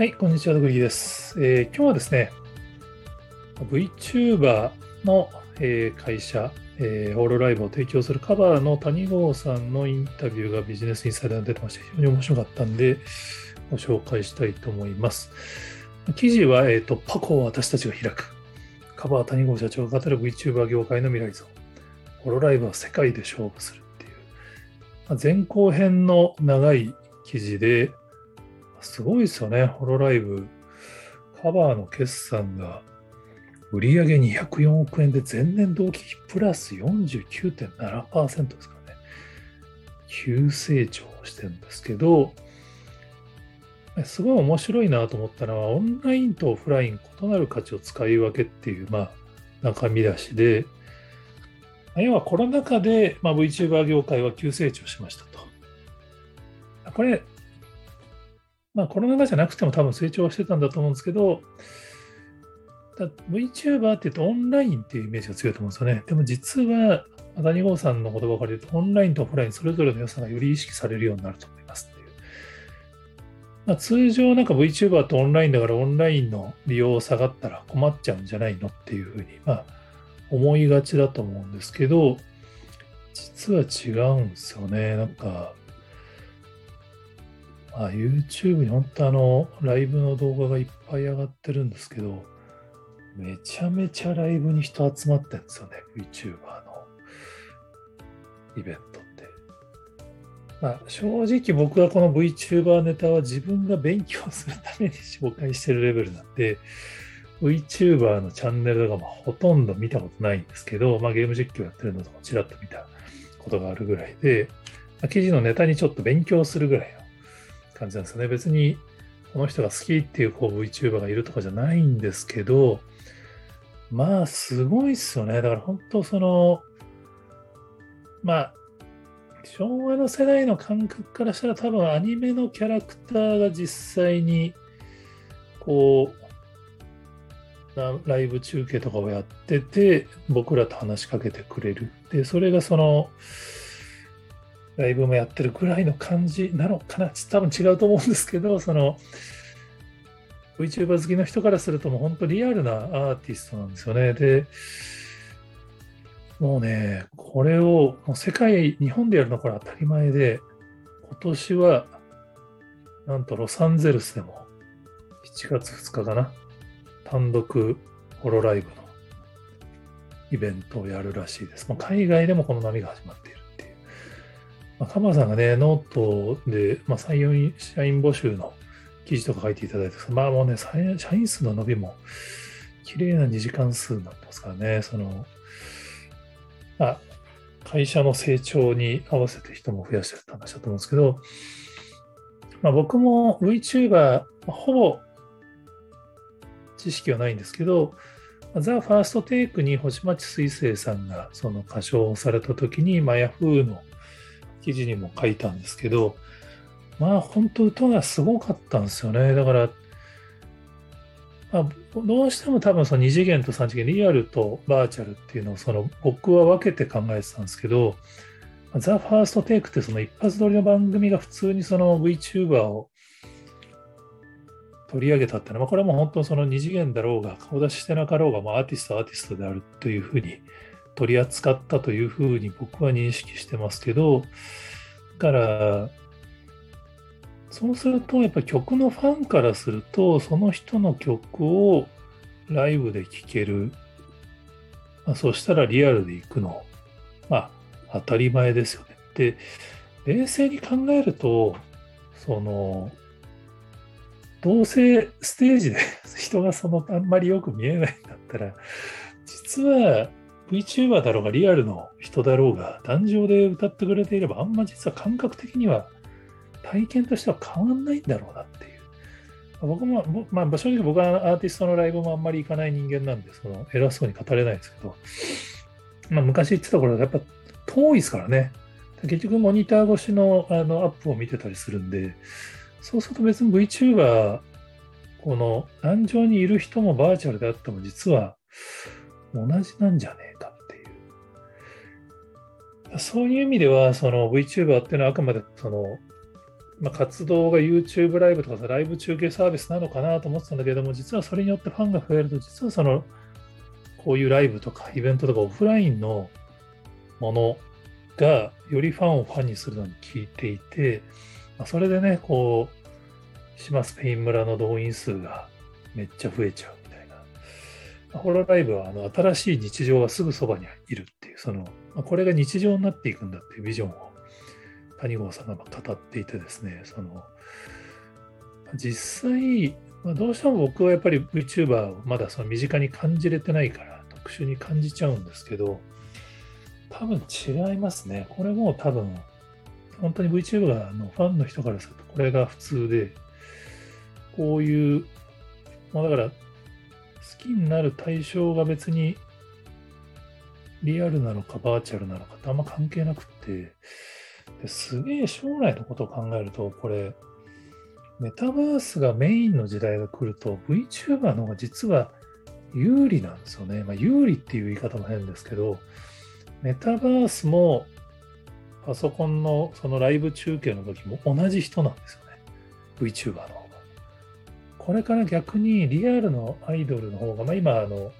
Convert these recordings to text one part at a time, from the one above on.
はい、こんにちは、ドグリーです。えー今日はですね、VTuber の、えー会社、えーホロライブを提供するカバーの谷郷さんのインタビューがビジネスインサイダーに出てまして、非常に面白かったんで、ご紹介したいと思います。記事は、えーと、パコを私たちが開く。カバー谷郷社長が語る VTuber 業界の未来像。ホロライブは世界で勝負するっていう。前後編の長い記事で、すごいですよね、ホロライブ。カバーの決算が売上204億円で前年同期比プラス49.7%ですからね。急成長してるんですけど、すごい面白いなと思ったのは、オンラインとオフライン異なる価値を使い分けっていう、まあ、中身出しで、要はコロナ禍で、まあ、VTuber 業界は急成長しましたと。これ、まあコロナ禍じゃなくても多分成長してたんだと思うんですけど、VTuber って言うとオンラインっていうイメージが強いと思うんですよね。でも実は、谷郷さんの言葉から言うと、オンラインとオフラインそれぞれの良さがより意識されるようになると思いますっていう。まあ、通常なんか VTuber とオンラインだからオンラインの利用下がったら困っちゃうんじゃないのっていうふうに、まあ、思いがちだと思うんですけど、実は違うんですよね。なんか、まあ、YouTube に本当あの、ライブの動画がいっぱい上がってるんですけど、めちゃめちゃライブに人集まってるんですよね、VTuber のイベントって。まあ、正直僕はこの VTuber ネタは自分が勉強するために紹介してるレベルなんで、VTuber のチャンネルとかもほとんど見たことないんですけど、まあ、ゲーム実況やってるのとかちらっと見たことがあるぐらいで、記事のネタにちょっと勉強するぐらいの感じなんですよね。別にこの人が好きっていうこう VTuber がいるとかじゃないんですけど、まあすごいっすよね。だから本当その、まあ、昭和の世代の感覚からしたら多分アニメのキャラクターが実際にこうライブ中継とかをやってて僕らと話しかけてくれる。で、それがそのライブもやってるぐらいの感じなのかな？多分違うと思うんですけど、その VTuber 好きの人からするともう本当リアルなアーティストなんですよね。で、もうね、これをもう世界、日本でやるのこれ当たり前で、今年はなんとロサンゼルスでも7月2日かな、単独ホロライブのイベントをやるらしいです。もう海外でもこの波が始まっている。まあ、カバーさんがね、ノートで、まあ、採用社員募集の記事とか書いていただいて、まあもうね、社員数の伸びも綺麗な二次関数になってますからね、その、あ、会社の成長に合わせて人も増やしてるって話だと思うんですけど、まあ、僕も VTuber、ほぼ知識はないんですけど、ザ・ファーストテイクに星町水星さんがその歌唱された時に、まあ、ヤフーの記事にも書いたんですけど、まあ本当歌がすごかったんですよね。だから、まあ、どうしても多分その2次元と3次元、リアルとバーチャルっていうのをその僕は分けて考えてたんですけど、ザ・ファーストテイクってその一発撮りの番組が普通にその VTuber を取り上げたっていうのは、まあ、これはもう本当その2次元だろうが、顔出ししてなかろうが、まあ、アーティストはアーティストであるというふうに取り扱ったというふうに僕は認識してますけど、だから、そうすると、やっぱ曲のファンからすると、その人の曲をライブで聴ける。まあ、そしたらリアルで行くの、まあ、当たり前ですよね。で、冷静に考えると、その、どうせステージで人がそのあんまりよく見えないんだったら、実は VTuber だろうがリアルの人だろうが、壇上で歌ってくれていれば、あんま実は感覚的には体験としては変わんないんだろうなっていう。僕も、まあ、正直僕はアーティストのライブもあんまり行かない人間なんで、その偉そうに語れないですけど、まあ、昔言ってた頃はやっぱ遠いですからね。結局モニター越しのあのアップを見てたりするんで、そうすると別に VTuber、この壇上にいる人もバーチャルであっても実は同じなんじゃねえかっていう。そういう意味では、その VTuber っていうのはあくまでそのまあ、活動が YouTube ライブとかさ、ライブ中継サービスなのかなと思ってたんだけども、実はそれによってファンが増えると、実はその、こういうライブとかイベントとかオフラインのものが、よりファンをファンにするのに効いていて、まあ、それでね、こう、島スペイン村の動員数がめっちゃ増えちゃう。ホロライブはあの新しい日常がすぐそばにいるっていう、その、まあ、これが日常になっていくんだっていうビジョンを谷郷さんが語っていてですね、その実際、まあ、どうしても僕はやっぱり VTuber をまだその身近に感じれてないから特殊に感じちゃうんですけど、多分違いますね。これも多分、本当に VTuber のファンの人からするとこれが普通で、こういう、まあ、だから好きになる対象が別にリアルなのかバーチャルなのかってあんま関係なくって、ですげえ将来のことを考えると、これ、メタバースがメインの時代が来ると、VTuber の方が実は有利なんですよね。まあ、有利っていう言い方も変ですけど、メタバースもパソコンのそのライブ中継の時も同じ人なんですよね。VTuber の。これから逆にリアルのアイドルの方が、まあ、今、あの、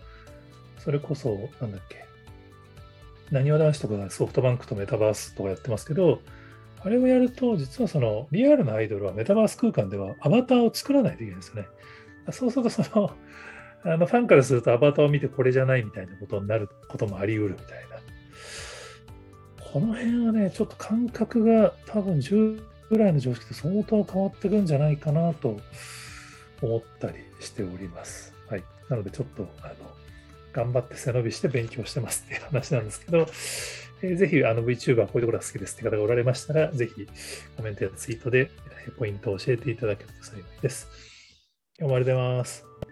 それこそ、なんだっけ、なにわ男子とかソフトバンクとメタバースとかやってますけど、あれをやると、実はそのリアルなアイドルはメタバース空間ではアバターを作らないといけないんですよね。そうすると、その、あのファンからするとアバターを見てこれじゃないみたいなことになることもあり得るみたいな。この辺はね、ちょっと感覚が多分10ぐらいの常識と相当変わってくんじゃないかなと思ったりしております。はい。なのでちょっと、あの、頑張って背伸びして勉強してますっていう話なんですけど、えー、ぜひあの VTuber こういうところが好きですって方がおられましたら、ぜひコメントやツイートでポイントを教えていただけると幸いです。今日もありがとうございます。